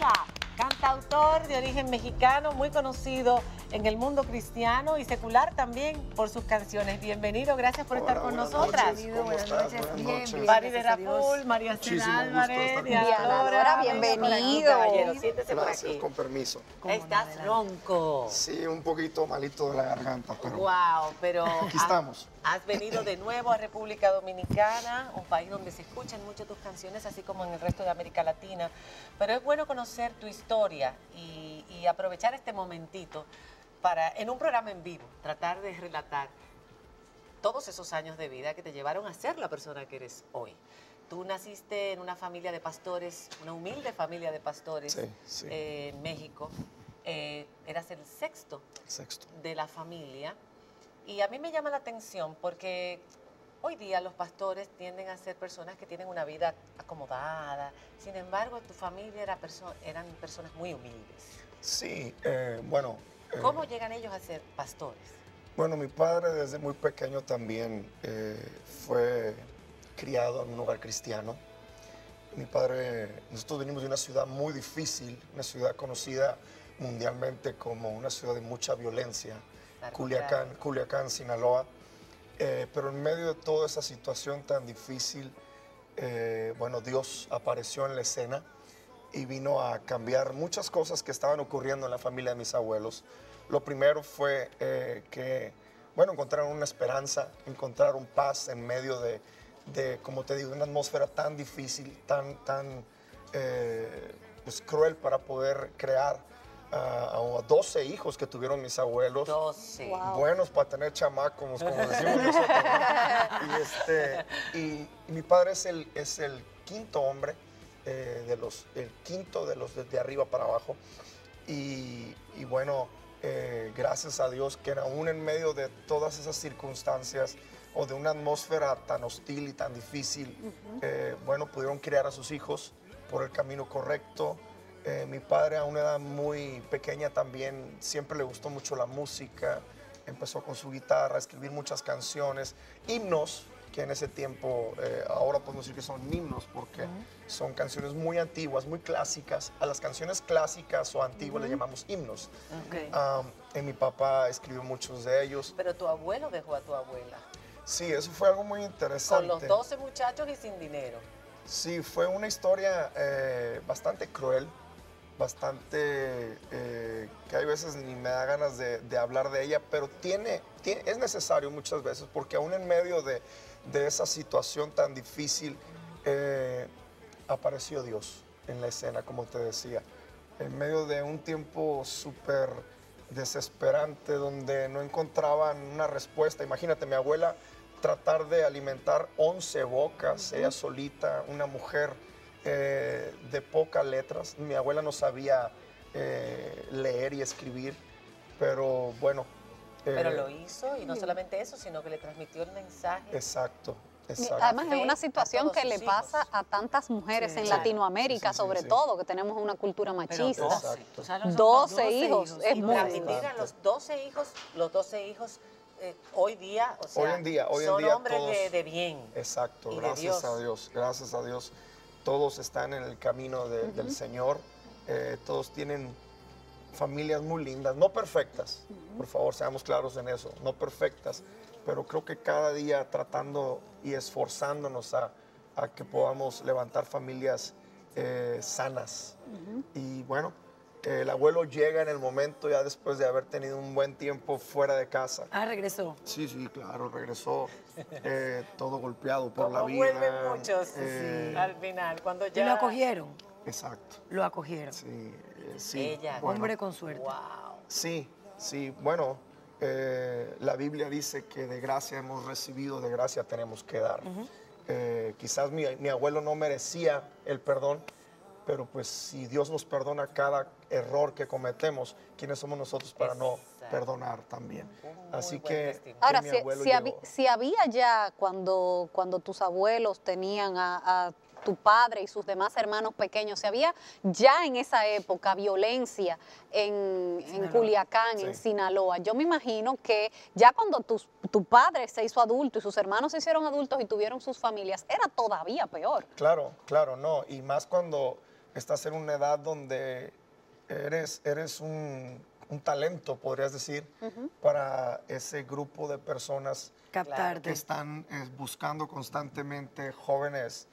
Espinosa, cantautor de origen mexicano, muy conocido en el mundo cristiano y secular también por sus canciones. Bienvenido, gracias por estar con nosotras. buenas noches, bien, bien. Mari de gracias a Dios. Rapul, María gusto Álvarez, Diana bienvenido. por Gracias, aquí. con permiso. Estás ronco. Sí, un poquito malito de la garganta, pero Wow, pero aquí has- estamos. Has venido de nuevo a República Dominicana, un país donde se escuchan mucho tus canciones, así como en el resto de América Latina. Pero es bueno conocer tu historia y, y aprovechar este momentito para, en un programa en vivo, tratar de relatar todos esos años de vida que te llevaron a ser la persona que eres hoy. Tú naciste en una familia de pastores, una humilde familia de pastores Sí, sí. eh, en México. Eh, eras el sexto Sexto. de la familia. Y a mí me llama la atención porque hoy día los pastores tienden a ser personas que tienen una vida acomodada. Sin embargo, tu familia era perso- eran personas muy humildes. Sí, eh, bueno. eh, ¿Cómo llegan ellos a ser pastores? Bueno, mi padre desde muy pequeño también eh, fue criado en un hogar cristiano. Mi padre, nosotros venimos de una ciudad muy difícil, una ciudad conocida mundialmente como una ciudad de mucha violencia, Culiacán, Culiacán, Sinaloa. Eh, pero en medio de toda esa situación tan difícil, eh, bueno, Dios apareció en la escena y vino a cambiar muchas cosas que estaban ocurriendo en la familia de mis abuelos. Lo primero fue eh, que, bueno, encontraron una esperanza, encontraron paz en medio de, de, como te digo, una atmósfera tan difícil, tan, tan pues, cruel para poder crear a, a 12 hijos que tuvieron mis abuelos. 12. Buenos para tener chamacos, como decimos nosotros. ¿no? Y, este, y- y mi padre es el, es el quinto hombre, eh, de los, el quinto de los de arriba para abajo. Y, y bueno, eh, gracias a Dios que aún en medio de todas esas circunstancias o de una atmósfera tan hostil y tan difícil, eh, bueno, pudieron criar a sus hijos por el camino correcto. Eh, mi padre a una edad muy pequeña también siempre le gustó mucho la música, empezó con su guitarra a escribir muchas canciones, himnos, que en ese tiempo, eh, ahora podemos decir que son himnos porque son canciones muy antiguas, muy clásicas. A las canciones clásicas o antiguas le llamamos himnos. Ok. Ah, y mi papá escribió muchos de ellos. Pero tu abuelo dejó a tu abuela. Sí, eso fue algo muy Con interesante. los 12 muchachos y sin dinero. Sí, fue una historia eh, bastante cruel, bastante eh, que hay veces ni me da ganas de, de hablar de ella, pero tiene, tiene- es necesario muchas veces porque aún en medio de, de esa situación tan difícil eh, apareció Dios en la escena, como te decía, en medio de un tiempo súper desesperante donde no encontraban una respuesta. Imagínate, mi abuela tratar de alimentar 11 bocas, ella solita, una mujer eh, de pocas letras. Mi abuela no sabía eh, leer y escribir, pero bueno. eh, Pero lo hizo y no solamente eso, sino que le transmitió el mensaje. Exacto, exacto. Además, es una situación que le hijos. pasa a tantas mujeres Sí, en claro. Latinoamérica, Sí, sí, sí, sobre sí. todo, que tenemos una cultura Pero machista. 12, Exacto. tú sabes lo que son 12 hijos, es y muy a los 12 hijos, los 12 hijos eh, hoy día, o sea, Hoy en día, hoy en son día hombres de, todos- de bien. Exacto, y de gracias Dios. a Dios, gracias a Dios. Todos están en el camino de- del Señor, eh, todos tienen familias muy lindas, no perfectas, por favor, seamos claros en eso, no perfectas, pero creo que cada día tratando y esforzándonos a, a que podamos levantar familias eh, sanas. Y bueno, el abuelo llega en el momento ya después de haber tenido un buen tiempo fuera de casa. Ah, regresó. Sí, sí, claro, regresó eh, todo golpeado por la vida. vuelven muchos eh, al final, cuando ¿Y ya... lo acogieron? Exacto. Lo acogieron. Sí, eh, sí. Ella. bueno, Hombre con suerte. Wow. Sí, sí. Bueno, eh, la Biblia dice que de gracia hemos recibido, de gracia tenemos que dar. Eh, quizás mi, mi abuelo no merecía el perdón, pero pues si Dios nos perdona cada error que cometemos, ¿quiénes somos nosotros para no perdonar también? Así que, que Ahora, mi si, si habi- llegó. si había ya cuando, cuando tus abuelos tenían a, a tu padre y sus demás hermanos pequeños, si había ya en esa época violencia en, en Culiacán, en. Sinaloa, yo me imagino que ya cuando tus- tu padre se hizo adulto y sus hermanos se hicieron adultos y tuvieron sus familias, era todavía peor. Claro, claro, no. Y más cuando estás en una edad donde eres, eres un, un talento, podrías decir, para ese grupo de personas que están eh, buscando constantemente jóvenes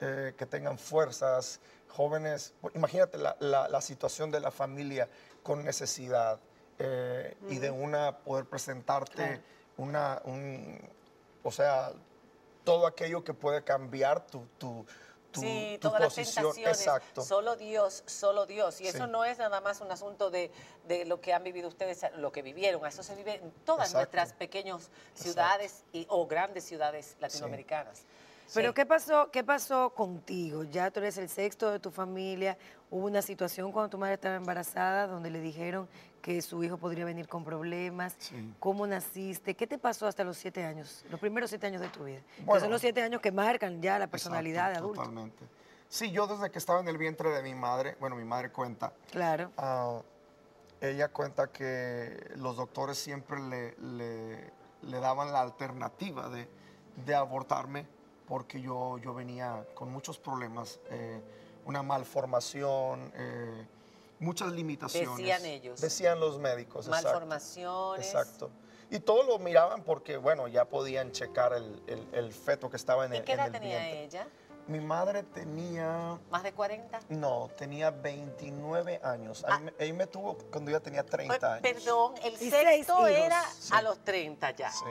eh, que tengan fuerzas, jóvenes, imagínate la, la- la situación de la familia con necesidad eh, y de una poder presentarte una, un, o sea, todo aquello que puede cambiar tu, tu, tu, sí, tu todas las tentaciones. Exacto. Solo Dios, solo Dios. Y eso no es nada más un asunto de, de lo que han vivido ustedes, lo que vivieron. Eso se vive en todas Exacto. nuestras pequeñas ciudades y, o grandes ciudades latinoamericanas. Pero. ¿qué pasó, ¿qué pasó contigo? Ya tú eres el sexto de tu familia. Hubo una situación cuando tu madre estaba embarazada donde le dijeron que su hijo podría venir con problemas. Sí. ¿Cómo naciste? ¿Qué te pasó hasta los siete años? Los primeros siete años de tu vida. que Bueno. son los siete años que marcan ya la personalidad Exacto, de adulto. Totalmente. Sí, yo desde que estaba en el vientre de mi madre, bueno, mi madre cuenta, Claro. ah, ella cuenta que los doctores siempre le, le- le daban la alternativa de, de abortarme porque yo, yo venía con muchos problemas, eh, una malformación, eh, muchas limitaciones. Decían ellos. Decían los médicos. exacto. Malformaciones. Exacto. Y todos lo miraban porque, bueno, ya podían checar el, el- el feto que estaba en ¿Y el, qué en edad tenía vientre. ella? Mi madre tenía, ¿Más de 40? no, tenía 29 años. Ah. A mí me- tuvo cuando ella tenía 30 años. Perdón, el Y sexto era Sí. a los 30 ya. Sí.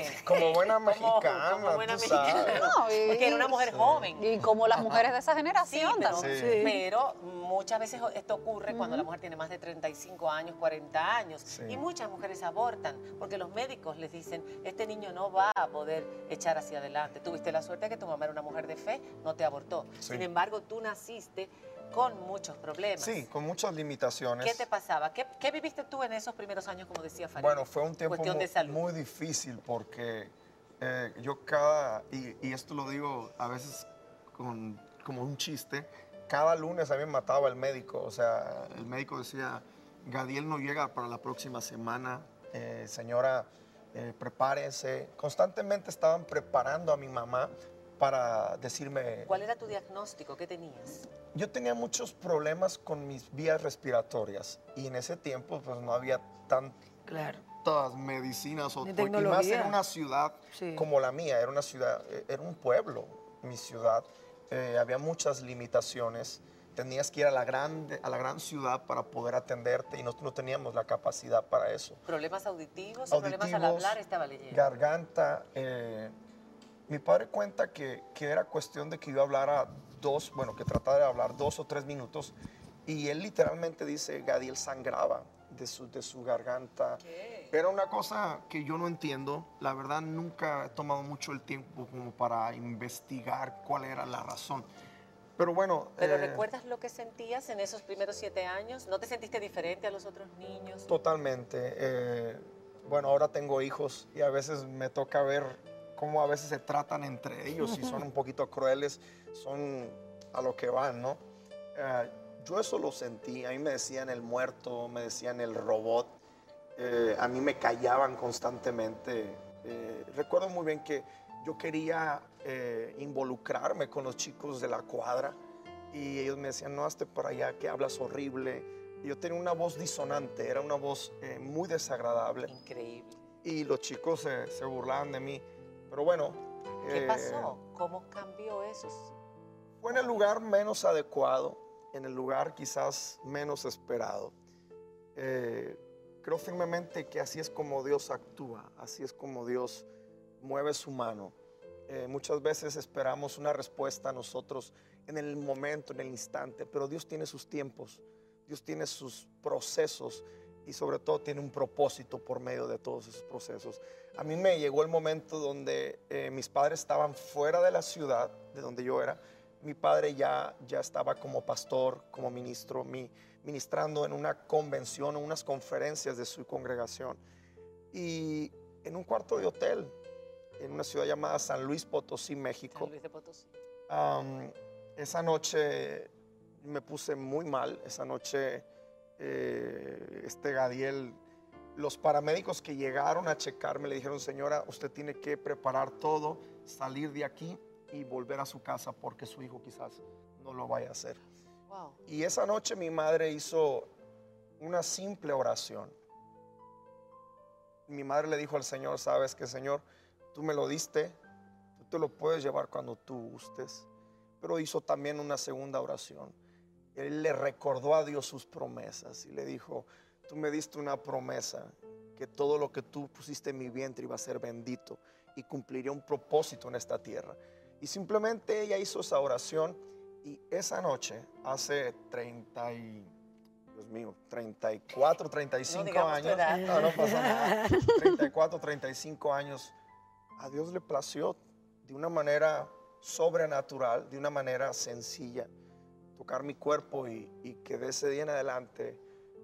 Como buena mexicana, como buena tú mexicana. sabes. No, y- Porque era una mujer joven. Y como las mujeres de esa Sí, generación pero, también. Sí. pero muchas veces esto ocurre cuando la mujer tiene más de 35 años, 40 años. Sí. Y muchas mujeres abortan porque los médicos les dicen, este niño no va a poder echar hacia adelante. Tuviste la suerte de que tu mamá era una mujer de fe, no te abortó. Sí. Sin embargo, tú naciste con muchos problemas. Sí, con muchas limitaciones. ¿Qué te pasaba? ¿Qué, qué viviste tú en esos primeros años, como decía Farid? Bueno, fue un tiempo Cuestión mu- de salud. muy, difícil porque eh, yo cada, y, y esto lo digo a veces con, como un chiste, cada lunes a mí me mataba el médico. O sea, el médico decía, Gadiel no llega para la próxima semana, eh, señora, eh, prepárese. Constantemente estaban preparando a mi mamá para decirme... ¿Cuál era tu diagnóstico? ¿Qué tenías? Yo tenía muchos problemas con mis vías respiratorias y en ese tiempo pues no había tantas Claro. medicinas o y más en una ciudad Sí. como la mía, era una ciudad, eh, era un pueblo, mi ciudad, eh, había muchas limitaciones, tenías que ir a la, grande, a la gran ciudad para poder atenderte y nosotros no teníamos la capacidad para eso. ¿Problemas auditivos o problemas al Auditivos, hablar? Estaba leyendo. Garganta. eh, mi padre cuenta que, que era cuestión de que yo hablara dos, bueno, que tratara de hablar dos o tres minutos y él literalmente dice, Gadiel sangraba de su, de su garganta. Era una cosa que yo no entiendo. La verdad, nunca he tomado mucho el tiempo como para investigar cuál era la razón. Pero bueno. ¿Pero eh, recuerdas lo que sentías en esos primeros siete años? ¿No te sentiste diferente a los otros niños? Totalmente. eh, bueno, ahora tengo hijos y a veces me toca ver cómo a veces se tratan entre ellos y son un poquito crueles, son a lo que van, ¿no? Eh, yo eso lo sentí, a mí me decían el muerto, me decían el robot, eh, a mí me callaban constantemente. Eh, recuerdo muy bien que yo quería eh, involucrarme con los chicos de la cuadra y ellos me decían, no, hazte para allá, que hablas horrible. Y yo tenía una voz disonante, era una voz muy desagradable Increíble. y los chicos se burlaban de mí. Pero bueno, ¿Qué Eh, pasó? ¿Cómo cambió eso? Fue en el lugar menos adecuado, en el lugar quizás menos esperado. Eh, creo firmemente que así es como Dios actúa, así es como Dios mueve su mano. Eh, muchas veces esperamos una respuesta nosotros en el momento, en el instante, pero Dios tiene sus tiempos, Dios tiene sus procesos y sobre todo tiene un propósito por medio de todos esos procesos. A mí me llegó el momento donde eh, mis padres estaban fuera de la ciudad de donde yo era. Mi padre ya, ya estaba como pastor, como ministro, mi, ministrando en una convención, en unas conferencias de su congregación. Y en un cuarto de hotel, en una ciudad llamada San Luis Potosí, México. San Luis de Potosí. Am, esa noche me puse muy mal. Esa noche, eh, este Gadiel, los paramédicos que llegaron a checarme le dijeron, señora, usted tiene que preparar todo, salir de aquí y volver a su casa porque su hijo quizás no lo vaya a hacer. Wow. Y esa noche mi madre hizo una simple oración. Mi madre le dijo al Señor, sabes que Señor, tú me lo diste, tú te lo puedes llevar cuando tú gustes. Pero hizo también una segunda oración. Él le recordó a Dios sus promesas y le dijo, tú me diste una promesa que todo lo que tú pusiste en mi vientre iba a ser bendito y cumpliría un propósito en esta tierra. Y simplemente ella hizo esa oración y esa noche, hace 30 y, Dios mío, 34, 35 digamos tu años, no, no pasa nada, 34, 35 años, a Dios le plació de una manera sobrenatural, de una manera sencilla, tocar mi cuerpo y, y que de ese día en adelante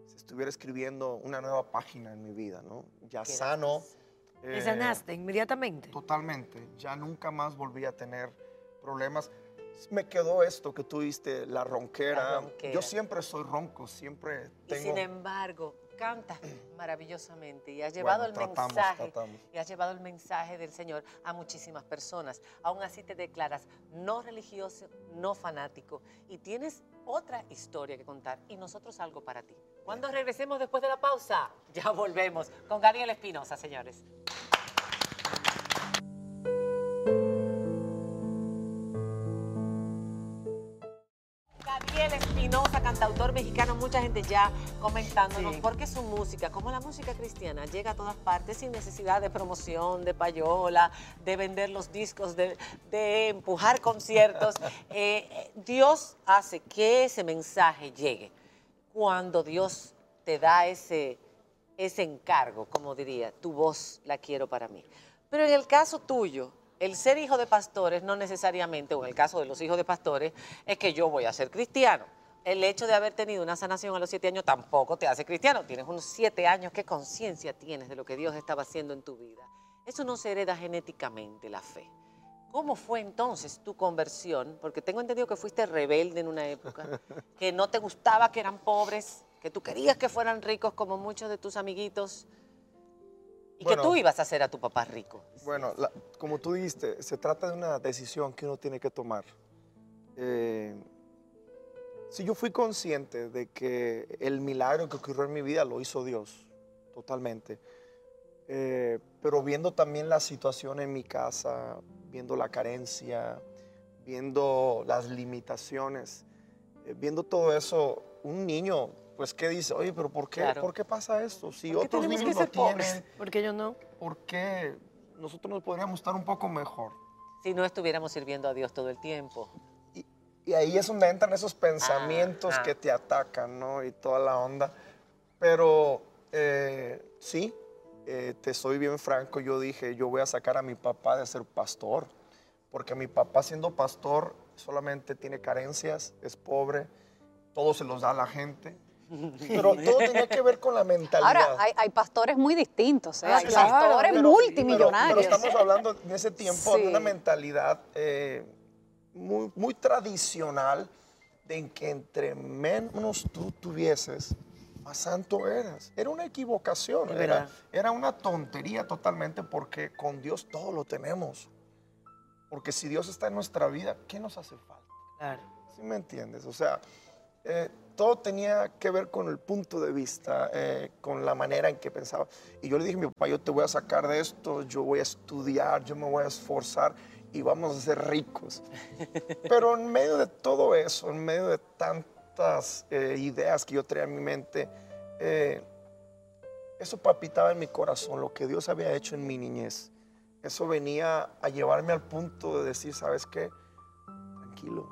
se estuviera escribiendo una nueva página en mi vida, ¿no? Ya sano. ¿Te eh, sanaste inmediatamente? Totalmente. Ya nunca más volví a tener problemas. Me quedó esto que tú viste, la ronquera. La ronquera. Yo siempre soy ronco, siempre Y tengo... sin embargo, cantas maravillosamente y has llevado el tratamos, mensaje tratamos. y has llevado el mensaje del Señor a muchísimas personas. Aún así te declaras no religioso, no fanático y tienes otra historia que contar y nosotros algo para ti. Cuando regresemos después de la pausa, ya volvemos con Gabriel Espinosa, señores. Espinosa, cantautor mexicano, mucha gente ya comentándonos Sí. por qué su música, como la música cristiana, llega a todas partes sin necesidad de promoción, de payola, de vender los discos, de, de empujar conciertos. Eh, Dios hace que ese mensaje llegue. Cuando Dios te da ese, ese encargo, como diría, tu voz la quiero para mí. Pero en el caso tuyo, el ser hijo de pastores no necesariamente, o en el caso de los hijos de pastores, es que yo voy a ser cristiano. El hecho de haber tenido una sanación a los siete años tampoco te hace cristiano. Tienes unos siete años, ¿qué conciencia tienes de lo que Dios estaba haciendo en tu vida? Eso no se hereda genéticamente, la fe. ¿Cómo fue entonces tu conversión? Porque tengo entendido que fuiste rebelde en una época, que no te gustaba que eran pobres, que tú querías que fueran ricos como muchos de tus amiguitos y Bueno. que tú ibas a hacer a tu papá rico. Bueno, la- como tú dijiste, se trata de una decisión que uno tiene que tomar. Eh, si yo fui consciente de que el milagro que ocurrió en mi vida lo hizo Dios, totalmente. Eh, pero viendo también la situación en mi casa, viendo la carencia, viendo las limitaciones, eh, viendo todo eso, un niño, pues, ¿qué dice? Oye, pero ¿por qué, Claro. ¿por qué pasa esto? Si ¿Por qué otros niños que lo ser pobres? tienen, Porque yo no. ¿por qué nosotros nos podríamos estar un poco mejor? Si no estuviéramos sirviendo a Dios todo el tiempo. Y, ahí es donde entran esos pensamientos Ajá. que te atacan, ¿no? Y toda la onda. Pero eh, sí, eh, te soy bien franco, yo dije, yo voy a sacar a mi papá de ser pastor, porque mi papá siendo pastor solamente tiene carencias, es pobre, todo se los da a la gente. Pero todo tenía que ver con la mentalidad. Ahora, hay, hay pastores muy distintos, ¿eh? Ah, hay claro, pastores pero- multimillonarios. Pero, estamos hablando en ese tiempo de una mentalidad eh, muy, muy tradicional de que entre menos tú tuvieses, más santo eras. Era una equivocación, era, era una tontería totalmente porque con Dios todo lo tenemos. Porque si Dios está en nuestra vida, ¿qué nos hace falta? Claro. ¿Sí me entiendes? O sea, eh, todo tenía que ver con el punto de vista, eh, con la manera en que pensaba. Y yo le dije a mi papá, yo te voy a sacar de esto, yo voy a estudiar, yo me voy a esforzar. Y vamos a ser ricos. Pero en medio de todo eso, en medio de tantas eh, ideas que yo traía en mi mente, eh, eso palpitaba en mi corazón, lo que Dios había hecho en mi niñez. Eso venía a llevarme al punto de decir, ¿sabes qué? Tranquilo.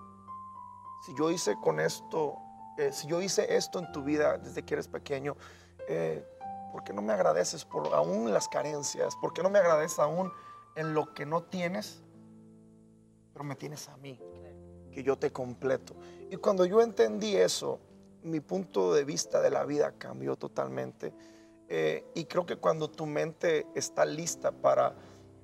Si yo hice con esto, eh, si yo hice esto en tu vida desde que eres pequeño, eh, ¿por qué no me agradeces por aún las carencias? ¿Por qué no me agradeces aún en lo que no tienes? Pero me tienes a mí, que yo te completo. Y cuando yo entendí eso, mi punto de vista de la vida cambió totalmente. Eh, y creo que cuando tu mente está lista para,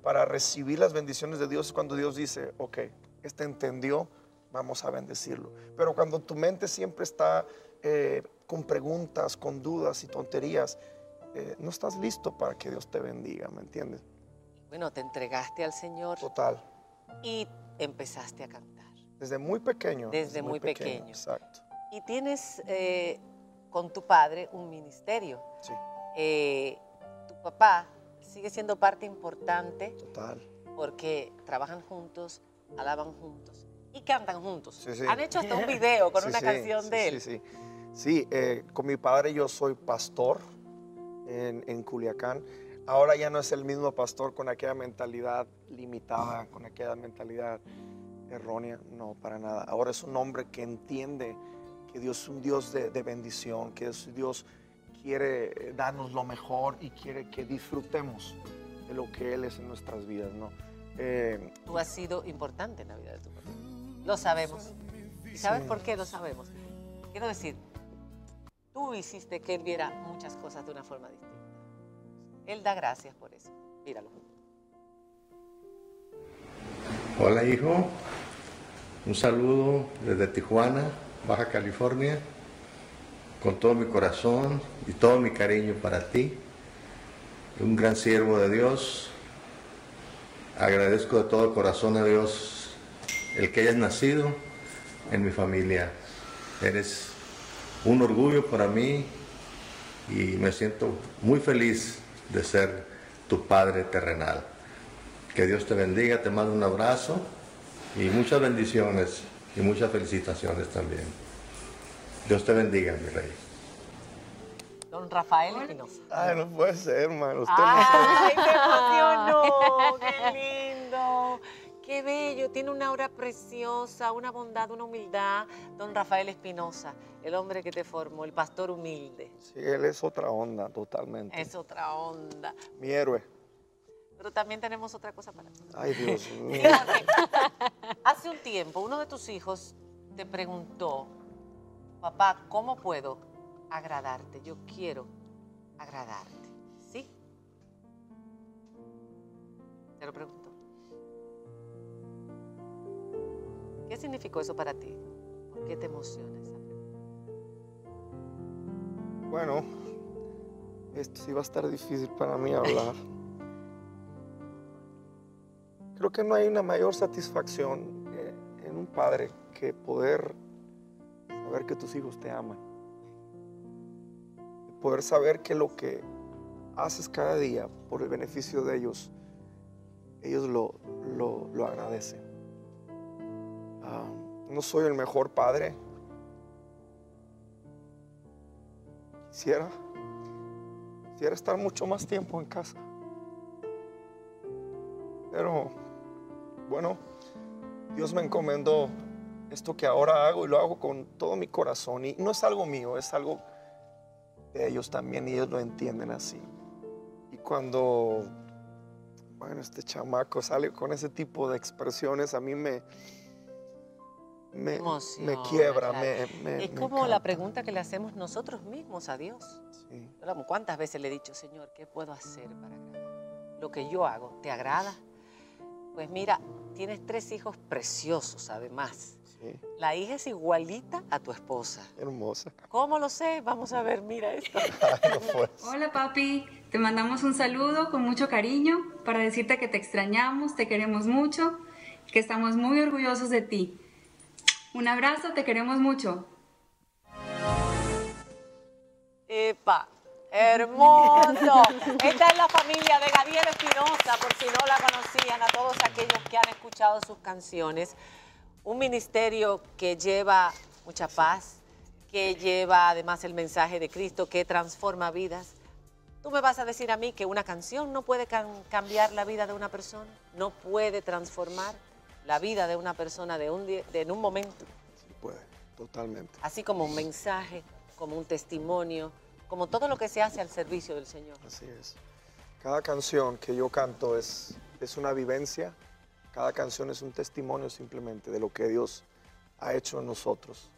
para recibir las bendiciones de Dios, es cuando Dios dice, ok, este entendió, vamos a bendecirlo. Pero cuando tu mente siempre está eh, con preguntas, con dudas y tonterías, eh, no estás listo para que Dios te bendiga, ¿me entiendes? Bueno, te entregaste al Señor Total. Y empezaste a cantar. Desde muy pequeño. Desde muy pequeño. Exacto. Y tienes eh, con tu padre un ministerio. Sí, Eh, tu papá sigue siendo parte importante total. porque trabajan juntos, alaban juntos y cantan juntos. Sí, sí. Han hecho hasta un video con Sí, una canción de él. Sí, sí. Sí, eh, con mi padre yo soy pastor en, en Culiacán. Ahora ya no es el mismo pastor con aquella mentalidad limitada, con aquella mentalidad errónea. No, para nada. Ahora es un hombre que entiende que Dios es un Dios de, de bendición, que Dios quiere eh, darnos lo mejor y quiere que disfrutemos de lo que Él es en nuestras vidas, ¿no? Eh, Tú has sido importante en la vida de tu papá. Lo sabemos. ¿Y sabes Sí. por qué lo sabemos? Quiero decir, tú hiciste que él viera muchas cosas de una forma distinta. Él da gracias por eso. Míralo. Hola hijo, un saludo desde Tijuana, Baja California, con todo mi corazón y todo mi cariño para ti. Un gran siervo de Dios. Agradezco de todo corazón a Dios el que hayas nacido en mi familia. Eres un orgullo para mí y me siento muy feliz de ser tu padre terrenal. Que Dios te bendiga, te mando un abrazo y muchas bendiciones y muchas felicitaciones también. Dios te bendiga, mi rey. Don Rafael Espinosa. ay, no puede ser, hermano. Usted ¡Ay, me emocionó! ¡Qué lindo! ¡Qué bello! Tiene una aura preciosa, una bondad, una humildad. Don Rafael Espinosa, el hombre que te formó, el pastor humilde. Sí, él es otra onda, totalmente. Es otra onda. Mi héroe. Pero también tenemos otra cosa para ti. Ay, Dios mío. Fíjate, Hace un tiempo, uno de tus hijos te preguntó, papá, ¿cómo puedo agradarte? Yo quiero agradarte. ¿Sí? Te lo pregunto. ¿Qué significó eso para ti? ¿Por qué te emociona esa pregunta? Bueno, esto sí va a estar difícil para mí hablar. Creo que no hay una mayor satisfacción eh, en un padre que poder saber que tus hijos te aman. Poder saber que lo que haces cada día por el beneficio de ellos, ellos lo, lo- lo agradecen. Ah, no soy el mejor padre. Quisiera, quisiera estar mucho más tiempo en casa. Pero, bueno, Dios me encomendó esto que ahora hago y lo hago con todo mi corazón. Y no es algo mío, es algo de ellos también y ellos lo entienden así. Y cuando, bueno, este chamaco sale con ese tipo de expresiones, a mí me, me, quiebra, claro. me, me- Es me como la pregunta que le hacemos nosotros mismos a Dios. Sí. ¿Cuántas veces le he dicho, Señor, qué puedo hacer para agradar? Lo que yo hago, ¿te agrada? Pues mira, tienes tres hijos preciosos además. Sí, La hija es igualita a tu esposa. hermosa. ¿Cómo lo sé? Vamos a ver, mira esto. Ser. Hola papi, te mandamos un saludo con mucho cariño para decirte que te extrañamos, te queremos mucho, que estamos muy orgullosos de ti. Un abrazo, te queremos mucho. Epa, Hermoso. Esta es la familia de Gabriel Espinosa, por si no la conocían, a todos aquellos que han escuchado sus canciones. Un ministerio que lleva mucha paz, que lleva además el mensaje de Cristo, que transforma vidas. Tú me vas a decir a mí que una canción no puede cambiar la vida de una persona, no puede transformar la vida de una persona de un de, en un momento. Sí puede, totalmente. Así como un mensaje, como un testimonio, como todo lo que se hace al servicio del Señor. Así es. Cada canción que yo canto es, es una vivencia, cada canción es un testimonio simplemente de lo que Dios ha hecho en nosotros.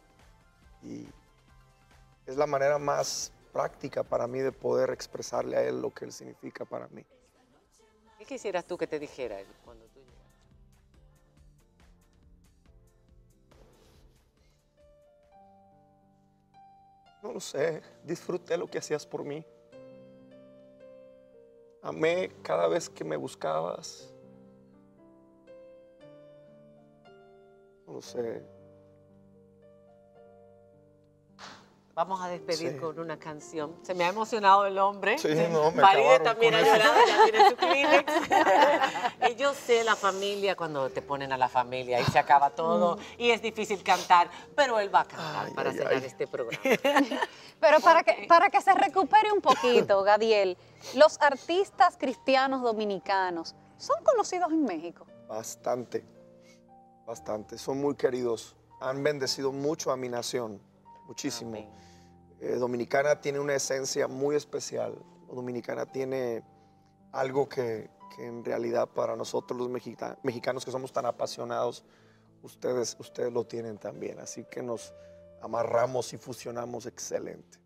Y es la manera más práctica para mí de poder expresarle a Él lo que Él significa para mí. ¿Qué quisieras tú que te dijera Él cuando tú No lo sé, disfruté lo que hacías por mí. Amé cada vez que me buscabas. No lo sé. Vamos a despedir con una canción. Se me ha emocionado el hombre. Sí, no, me Faride también ha llorado, ya tiene su Kleenex. y yo sé la familia, cuando te ponen a la familia y se acaba todo y es difícil cantar, pero él va a cantar para cerrar este programa. pero para que, para que se recupere un poquito, Gadiel, los artistas cristianos dominicanos son conocidos en México. Bastante, bastante. Son muy queridos. Han bendecido mucho a mi nación, muchísimo. Eh, Dominicana tiene una esencia muy especial. Dominicana tiene algo que, que en realidad para nosotros los mexicanos que somos tan apasionados, ustedes, ustedes lo tienen también. Así que nos amarramos y fusionamos excelente.